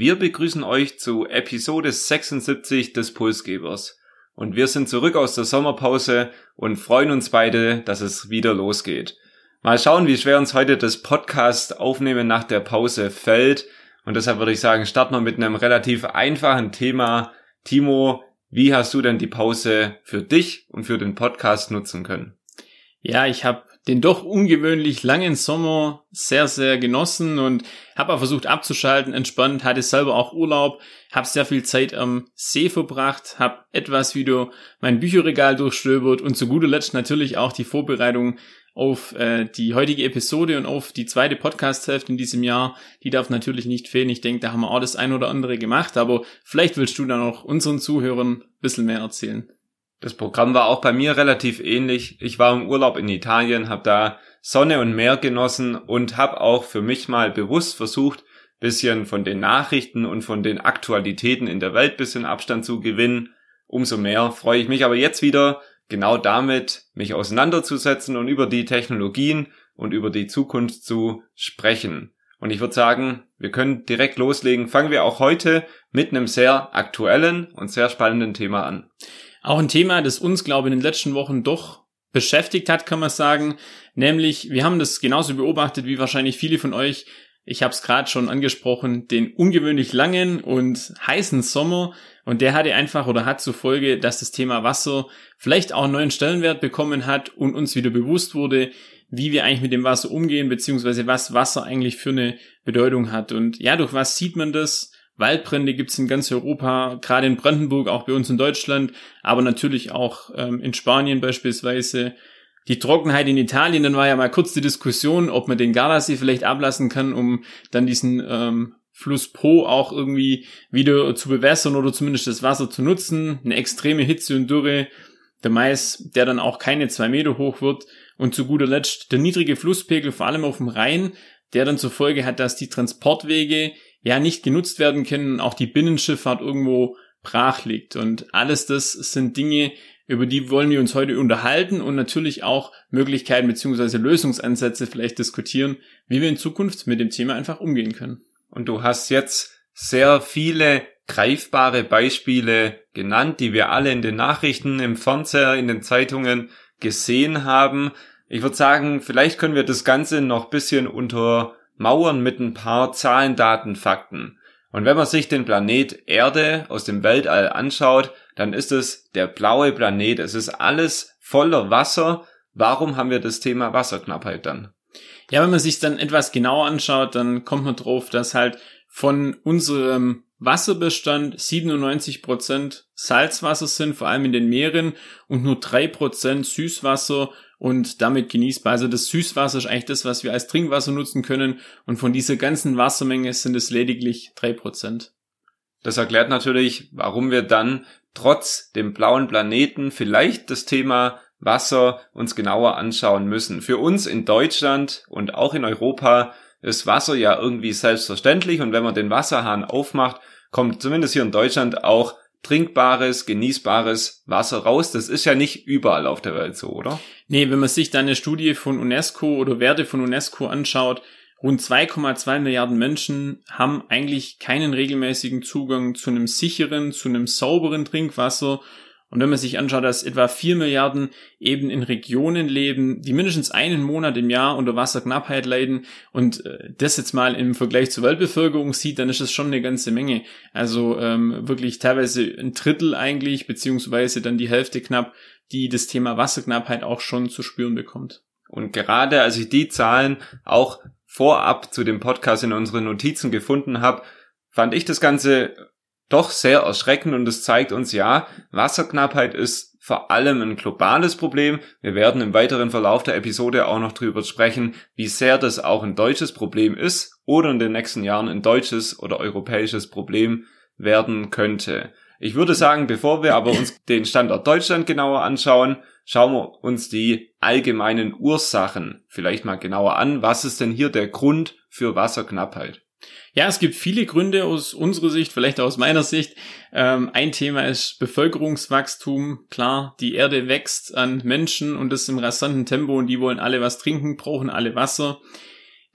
Wir begrüßen euch zu Episode 76 des Pulsgebers. Und wir sind zurück aus der Sommerpause und freuen uns beide, dass es wieder losgeht. Mal schauen, wie schwer uns heute das Podcast aufnehmen nach der Pause fällt. Und deshalb würde ich sagen, starten wir mit einem relativ einfachen Thema. Timo, wie hast du denn die Pause für dich und für den Podcast nutzen können? Ja, ich habe den doch ungewöhnlich langen Sommer sehr, sehr genossen und habe auch versucht abzuschalten, entspannt, hatte selber auch Urlaub, habe sehr viel Zeit am See verbracht, habe etwas wieder mein Bücherregal durchstöbert und zu guter Letzt natürlich auch die Vorbereitung auf äh, die heutige Episode und auf die zweite Podcast-Hälfte in diesem Jahr. Die darf natürlich nicht fehlen. Ich denke, da haben wir auch das ein oder andere gemacht, aber vielleicht willst du dann auch unseren Zuhörern ein bisschen mehr erzählen. Das Programm war auch bei mir relativ ähnlich. Ich war im Urlaub in Italien, habe da Sonne und Meer genossen und habe auch für mich mal bewusst versucht, bisschen von den Nachrichten und von den Aktualitäten in der Welt bisschen Abstand zu gewinnen. Umso mehr freue ich mich aber jetzt wieder genau damit, mich auseinanderzusetzen und über die Technologien und über die Zukunft zu sprechen. Und ich würde sagen, wir können direkt loslegen. Fangen wir auch heute mit einem sehr aktuellen und sehr spannenden Thema an. Auch ein Thema, das uns, glaube ich, in den letzten Wochen doch beschäftigt hat, kann man sagen. Nämlich, wir haben das genauso beobachtet wie wahrscheinlich viele von euch. Ich habe es gerade schon angesprochen, den ungewöhnlich langen und heißen Sommer. Und der hatte einfach oder hat zur Folge, dass das Thema Wasser vielleicht auch einen neuen Stellenwert bekommen hat und uns wieder bewusst wurde, wie wir eigentlich mit dem Wasser umgehen, beziehungsweise was Wasser eigentlich für eine Bedeutung hat. Und ja, durch was sieht man das? Waldbrände gibt's in ganz Europa, gerade in Brandenburg, auch bei uns in Deutschland, aber natürlich auch ähm, in Spanien beispielsweise. Die Trockenheit in Italien, dann war ja mal kurz die Diskussion, ob man den Gardasee vielleicht ablassen kann, um dann diesen ähm, Fluss Po auch irgendwie wieder zu bewässern oder zumindest das Wasser zu nutzen. Eine extreme Hitze und Dürre, der Mais, der dann auch keine zwei Meter hoch wird. Und zu guter Letzt der niedrige Flusspegel, vor allem auf dem Rhein, der dann zur Folge hat, dass die Transportwege ja nicht genutzt werden können auch die Binnenschifffahrt irgendwo brach liegt. Und alles das sind Dinge, über die wollen wir uns heute unterhalten und natürlich auch Möglichkeiten beziehungsweise Lösungsansätze vielleicht diskutieren, wie wir in Zukunft mit dem Thema einfach umgehen können. Und du hast jetzt sehr viele greifbare Beispiele genannt, die wir alle in den Nachrichten, im Fernseher, in den Zeitungen gesehen haben. Ich würde sagen, vielleicht können wir das Ganze noch bisschen unter Mauern mit ein paar Zahlen, Daten, Fakten. Und wenn man sich den Planet Erde aus dem Weltall anschaut, dann ist es der blaue Planet. Es ist alles voller Wasser. Warum haben wir das Thema Wasserknappheit dann? Ja, wenn man sich dann etwas genauer anschaut, dann kommt man drauf, dass halt von unserem Wasserbestand 97 Prozent Salzwasser sind, vor allem in den Meeren, und nur drei Prozent Süßwasser und damit genießbar. Also das Süßwasser ist eigentlich das, was wir als Trinkwasser nutzen können und von dieser ganzen Wassermenge sind es lediglich drei Prozent. Das erklärt natürlich, warum wir dann trotz dem blauen Planeten vielleicht das Thema Wasser uns genauer anschauen müssen. Für uns in Deutschland und auch in Europa ist Wasser ja irgendwie selbstverständlich und wenn man den Wasserhahn aufmacht, kommt zumindest hier in Deutschland auch trinkbares, genießbares Wasser raus. Das ist ja nicht überall auf der Welt so, oder? Nee, wenn man sich dann eine Studie von UNESCO oder Werte von UNESCO anschaut, rund 2,2 Milliarden Menschen haben eigentlich keinen regelmäßigen Zugang zu einem sicheren, zu einem sauberen Trinkwasser und wenn man sich anschaut, dass etwa vier Milliarden eben in Regionen leben, die mindestens einen Monat im Jahr unter Wasserknappheit leiden und äh, das jetzt mal im Vergleich zur Weltbevölkerung sieht, dann ist das schon eine ganze Menge. Also ähm, wirklich teilweise ein Drittel eigentlich, beziehungsweise dann die Hälfte knapp, die das Thema Wasserknappheit auch schon zu spüren bekommt. Und gerade als ich die Zahlen auch vorab zu dem Podcast in unseren Notizen gefunden habe, fand ich das Ganze doch sehr erschreckend und es zeigt uns ja, Wasserknappheit ist vor allem ein globales Problem. Wir werden im weiteren Verlauf der Episode auch noch drüber sprechen, wie sehr das auch ein deutsches Problem ist oder in den nächsten Jahren ein deutsches oder europäisches Problem werden könnte. Ich würde sagen, bevor wir aber uns den Standort Deutschland genauer anschauen, schauen wir uns die allgemeinen Ursachen vielleicht mal genauer an. Was ist denn hier der Grund für Wasserknappheit? Ja, es gibt viele Gründe aus unserer Sicht, vielleicht aus meiner Sicht. Ähm, ein Thema ist Bevölkerungswachstum. Klar, die Erde wächst an Menschen und das im rasanten Tempo und die wollen alle was trinken, brauchen alle Wasser.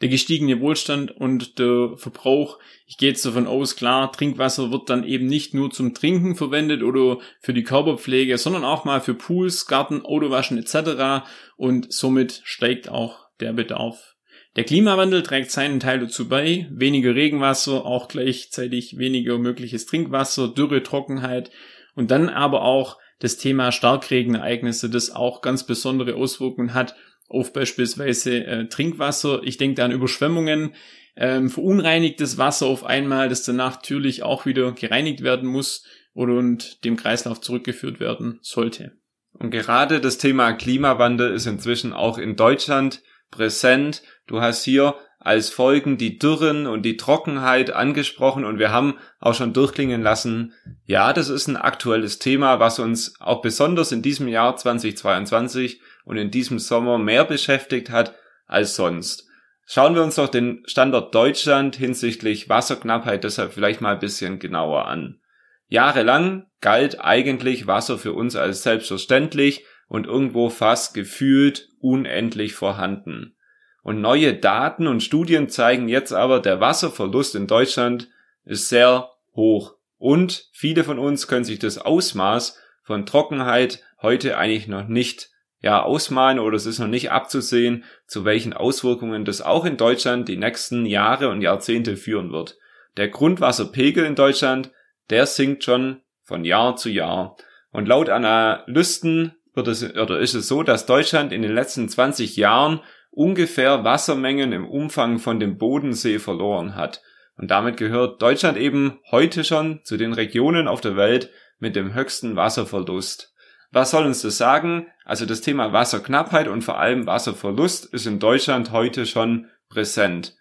Der gestiegene Wohlstand und der Verbrauch, ich gehe jetzt davon aus, klar, Trinkwasser wird dann eben nicht nur zum Trinken verwendet oder für die Körperpflege, sondern auch mal für Pools, Garten, Autowaschen etc. Und somit steigt auch der Bedarf der Klimawandel trägt seinen Teil dazu bei. Weniger Regenwasser, auch gleichzeitig weniger mögliches Trinkwasser, Dürre, Trockenheit und dann aber auch das Thema Starkregenereignisse, das auch ganz besondere Auswirkungen hat auf beispielsweise äh, Trinkwasser. Ich denke da an Überschwemmungen, ähm, verunreinigtes Wasser auf einmal, das dann natürlich auch wieder gereinigt werden muss und dem Kreislauf zurückgeführt werden sollte. Und gerade das Thema Klimawandel ist inzwischen auch in Deutschland präsent. Du hast hier als Folgen die Dürren und die Trockenheit angesprochen und wir haben auch schon durchklingen lassen, ja, das ist ein aktuelles Thema, was uns auch besonders in diesem Jahr 2022 und in diesem Sommer mehr beschäftigt hat als sonst. Schauen wir uns doch den Standort Deutschland hinsichtlich Wasserknappheit deshalb vielleicht mal ein bisschen genauer an. Jahrelang galt eigentlich Wasser für uns als selbstverständlich und irgendwo fast gefühlt unendlich vorhanden. Und neue Daten und Studien zeigen jetzt aber, der Wasserverlust in Deutschland ist sehr hoch. Und viele von uns können sich das Ausmaß von Trockenheit heute eigentlich noch nicht ja, ausmalen oder es ist noch nicht abzusehen, zu welchen Auswirkungen das auch in Deutschland die nächsten Jahre und Jahrzehnte führen wird. Der Grundwasserpegel in Deutschland, der sinkt schon von Jahr zu Jahr. Und laut Analysten wird es, oder ist es so, dass Deutschland in den letzten 20 Jahren ungefähr Wassermengen im Umfang von dem Bodensee verloren hat. Und damit gehört Deutschland eben heute schon zu den Regionen auf der Welt mit dem höchsten Wasserverlust. Was soll uns das sagen? Also das Thema Wasserknappheit und vor allem Wasserverlust ist in Deutschland heute schon präsent.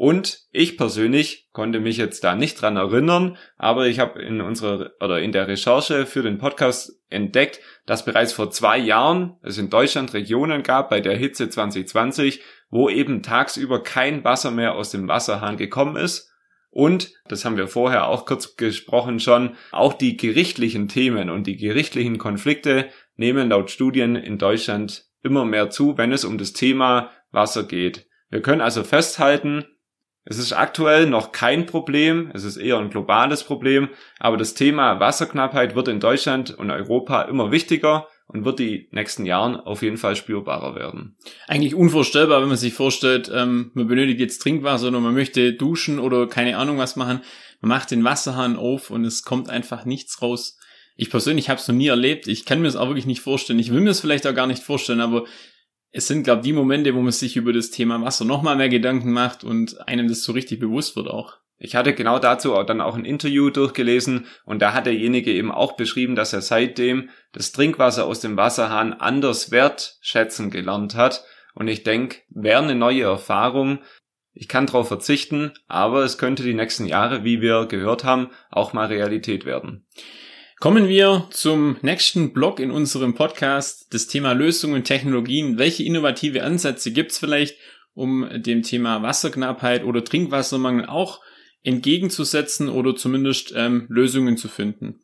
Und ich persönlich konnte mich jetzt da nicht dran erinnern, aber ich habe in unserer oder in der Recherche für den Podcast entdeckt, dass bereits vor zwei Jahren es in Deutschland Regionen gab bei der Hitze 2020, wo eben tagsüber kein Wasser mehr aus dem Wasserhahn gekommen ist. Und, das haben wir vorher auch kurz gesprochen schon, auch die gerichtlichen Themen und die gerichtlichen Konflikte nehmen laut Studien in Deutschland immer mehr zu, wenn es um das Thema Wasser geht. Wir können also festhalten, es ist aktuell noch kein Problem, es ist eher ein globales Problem, aber das Thema Wasserknappheit wird in Deutschland und Europa immer wichtiger und wird die nächsten Jahren auf jeden Fall spürbarer werden. Eigentlich unvorstellbar, wenn man sich vorstellt, ähm, man benötigt jetzt Trinkwasser oder man möchte duschen oder keine Ahnung was machen. Man macht den Wasserhahn auf und es kommt einfach nichts raus. Ich persönlich habe es noch nie erlebt. Ich kann mir es auch wirklich nicht vorstellen. Ich will mir es vielleicht auch gar nicht vorstellen, aber es sind, glaube ich, die Momente, wo man sich über das Thema Wasser nochmal mehr Gedanken macht und einem das so richtig bewusst wird auch. Ich hatte genau dazu auch dann auch ein Interview durchgelesen und da hat derjenige eben auch beschrieben, dass er seitdem das Trinkwasser aus dem Wasserhahn anders wertschätzen gelernt hat. Und ich denke, wäre eine neue Erfahrung. Ich kann darauf verzichten, aber es könnte die nächsten Jahre, wie wir gehört haben, auch mal Realität werden. Kommen wir zum nächsten Block in unserem Podcast, das Thema Lösungen und Technologien. Welche innovative Ansätze gibt's vielleicht, um dem Thema Wasserknappheit oder Trinkwassermangel auch entgegenzusetzen oder zumindest ähm, Lösungen zu finden?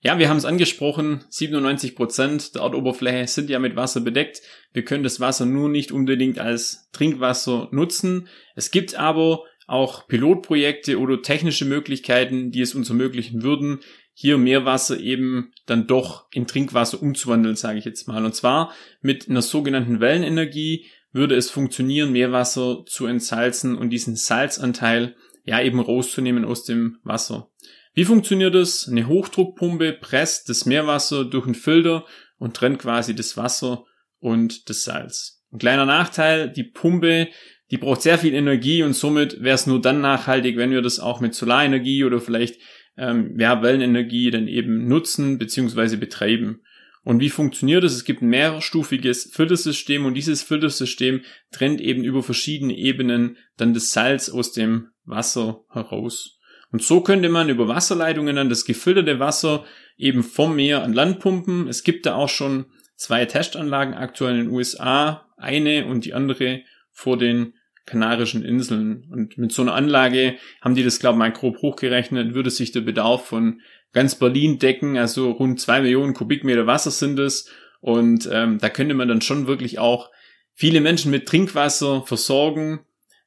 Ja, wir haben es angesprochen, 97 Prozent der Erdoberfläche sind ja mit Wasser bedeckt. Wir können das Wasser nur nicht unbedingt als Trinkwasser nutzen. Es gibt aber auch Pilotprojekte oder technische Möglichkeiten, die es uns ermöglichen würden, hier Meerwasser eben dann doch in Trinkwasser umzuwandeln, sage ich jetzt mal. Und zwar mit einer sogenannten Wellenenergie würde es funktionieren, Meerwasser zu entsalzen und diesen Salzanteil ja eben rauszunehmen aus dem Wasser. Wie funktioniert das? Eine Hochdruckpumpe presst das Meerwasser durch einen Filter und trennt quasi das Wasser und das Salz. Ein kleiner Nachteil, die Pumpe, die braucht sehr viel Energie und somit wäre es nur dann nachhaltig, wenn wir das auch mit Solarenergie oder vielleicht ähm, ja, Wellenenergie dann eben nutzen bzw. betreiben. Und wie funktioniert es? Es gibt ein mehrstufiges Filtersystem und dieses Filtersystem trennt eben über verschiedene Ebenen dann das Salz aus dem Wasser heraus. Und so könnte man über Wasserleitungen dann das gefilterte Wasser eben vom Meer an Land pumpen. Es gibt da auch schon zwei Testanlagen aktuell in den USA, eine und die andere vor den Kanarischen Inseln. Und mit so einer Anlage haben die das, glaube ich, mal grob hochgerechnet, würde sich der Bedarf von ganz Berlin decken, also rund zwei Millionen Kubikmeter Wasser sind es. Und ähm, da könnte man dann schon wirklich auch viele Menschen mit Trinkwasser versorgen.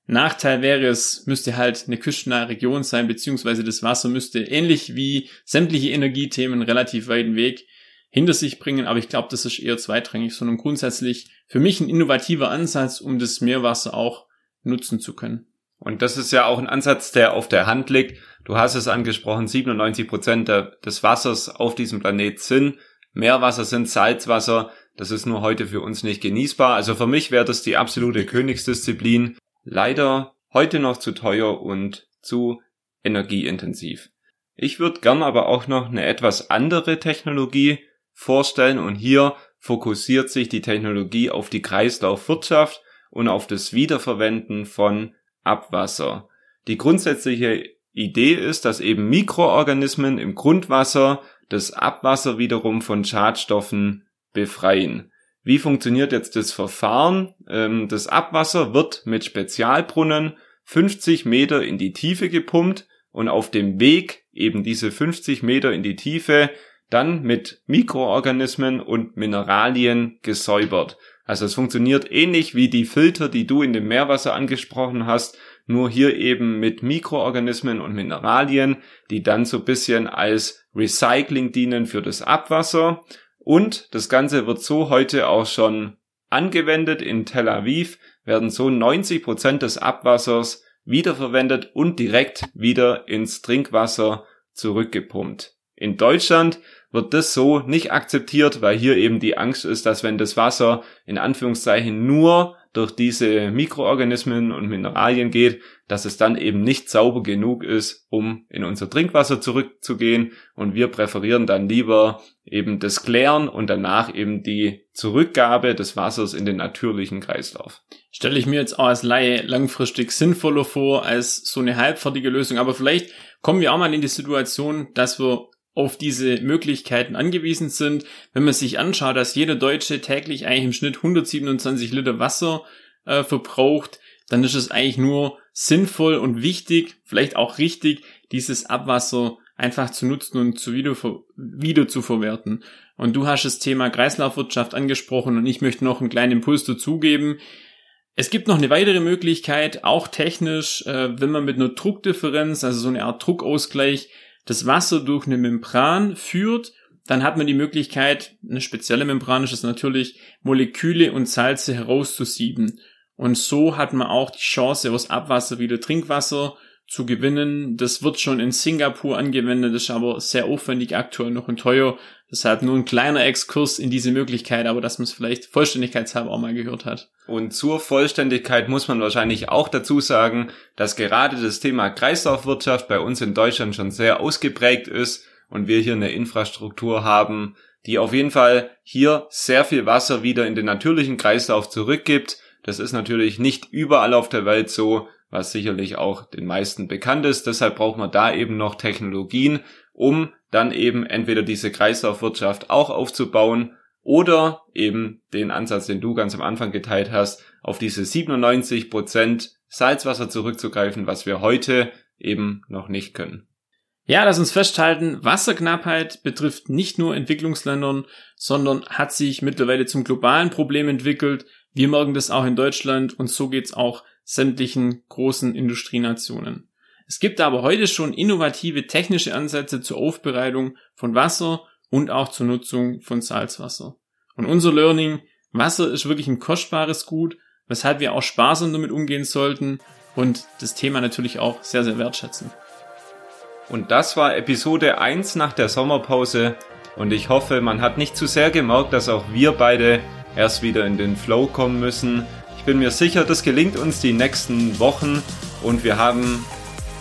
Nachteil wäre es, müsste halt eine küstennahe Region sein, beziehungsweise das Wasser müsste ähnlich wie sämtliche Energiethemen relativ weiten Weg hinter sich bringen, aber ich glaube, das ist eher zweitrangig, sondern grundsätzlich für mich ein innovativer Ansatz, um das Meerwasser auch nutzen zu können. Und das ist ja auch ein Ansatz, der auf der Hand liegt. Du hast es angesprochen, 97 Prozent des Wassers auf diesem Planet sind Meerwasser, sind Salzwasser. Das ist nur heute für uns nicht genießbar. Also für mich wäre das die absolute Königsdisziplin. Leider heute noch zu teuer und zu energieintensiv. Ich würde gern aber auch noch eine etwas andere Technologie vorstellen und hier fokussiert sich die Technologie auf die Kreislaufwirtschaft und auf das Wiederverwenden von Abwasser. Die grundsätzliche Idee ist, dass eben Mikroorganismen im Grundwasser das Abwasser wiederum von Schadstoffen befreien. Wie funktioniert jetzt das Verfahren? Ähm, das Abwasser wird mit Spezialbrunnen 50 Meter in die Tiefe gepumpt und auf dem Weg eben diese 50 Meter in die Tiefe dann mit Mikroorganismen und Mineralien gesäubert. Also es funktioniert ähnlich wie die Filter, die du in dem Meerwasser angesprochen hast, nur hier eben mit Mikroorganismen und Mineralien, die dann so bisschen als Recycling dienen für das Abwasser. Und das Ganze wird so heute auch schon angewendet. In Tel Aviv werden so 90 Prozent des Abwassers wiederverwendet und direkt wieder ins Trinkwasser zurückgepumpt. In Deutschland wird das so nicht akzeptiert, weil hier eben die Angst ist, dass wenn das Wasser in Anführungszeichen nur durch diese Mikroorganismen und Mineralien geht, dass es dann eben nicht sauber genug ist, um in unser Trinkwasser zurückzugehen. Und wir präferieren dann lieber eben das Klären und danach eben die Zurückgabe des Wassers in den natürlichen Kreislauf. Stelle ich mir jetzt auch als Laie langfristig sinnvoller vor als so eine halbfertige Lösung. Aber vielleicht kommen wir auch mal in die Situation, dass wir auf diese Möglichkeiten angewiesen sind. Wenn man sich anschaut, dass jeder Deutsche täglich eigentlich im Schnitt 127 Liter Wasser äh, verbraucht, dann ist es eigentlich nur sinnvoll und wichtig, vielleicht auch richtig, dieses Abwasser einfach zu nutzen und zu wieder, wieder zu verwerten. Und du hast das Thema Kreislaufwirtschaft angesprochen und ich möchte noch einen kleinen Impuls dazugeben. Es gibt noch eine weitere Möglichkeit, auch technisch, äh, wenn man mit einer Druckdifferenz, also so eine Art Druckausgleich, das Wasser durch eine Membran führt, dann hat man die Möglichkeit, eine spezielle Membran ist es natürlich, Moleküle und Salze herauszusieben. Und so hat man auch die Chance, aus Abwasser wieder Trinkwasser zu gewinnen. Das wird schon in Singapur angewendet, ist aber sehr aufwendig aktuell noch und teuer. Deshalb nur ein kleiner Exkurs in diese Möglichkeit, aber dass man es vielleicht vollständigkeitshalber auch mal gehört hat. Und zur Vollständigkeit muss man wahrscheinlich auch dazu sagen, dass gerade das Thema Kreislaufwirtschaft bei uns in Deutschland schon sehr ausgeprägt ist und wir hier eine Infrastruktur haben, die auf jeden Fall hier sehr viel Wasser wieder in den natürlichen Kreislauf zurückgibt. Das ist natürlich nicht überall auf der Welt so, was sicherlich auch den meisten bekannt ist. Deshalb braucht man da eben noch Technologien, um dann eben entweder diese Kreislaufwirtschaft auch aufzubauen oder eben den Ansatz, den du ganz am Anfang geteilt hast, auf diese 97 Prozent Salzwasser zurückzugreifen, was wir heute eben noch nicht können. Ja, lass uns festhalten, Wasserknappheit betrifft nicht nur Entwicklungsländern, sondern hat sich mittlerweile zum globalen Problem entwickelt. Wir merken das auch in Deutschland und so geht's auch sämtlichen großen Industrienationen. Es gibt aber heute schon innovative technische Ansätze zur Aufbereitung von Wasser und auch zur Nutzung von Salzwasser. Und unser Learning, Wasser ist wirklich ein kostbares Gut, weshalb wir auch sparsam damit umgehen sollten und das Thema natürlich auch sehr, sehr wertschätzen. Und das war Episode 1 nach der Sommerpause und ich hoffe, man hat nicht zu sehr gemerkt, dass auch wir beide erst wieder in den Flow kommen müssen. Ich bin mir sicher, das gelingt uns die nächsten Wochen und wir haben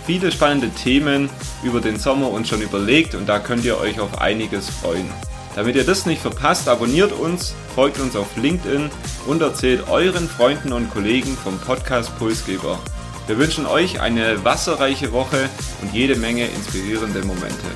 viele spannende Themen über den Sommer uns schon überlegt und da könnt ihr euch auf einiges freuen. Damit ihr das nicht verpasst, abonniert uns, folgt uns auf LinkedIn und erzählt euren Freunden und Kollegen vom Podcast Pulsgeber. Wir wünschen euch eine wasserreiche Woche und jede Menge inspirierende Momente.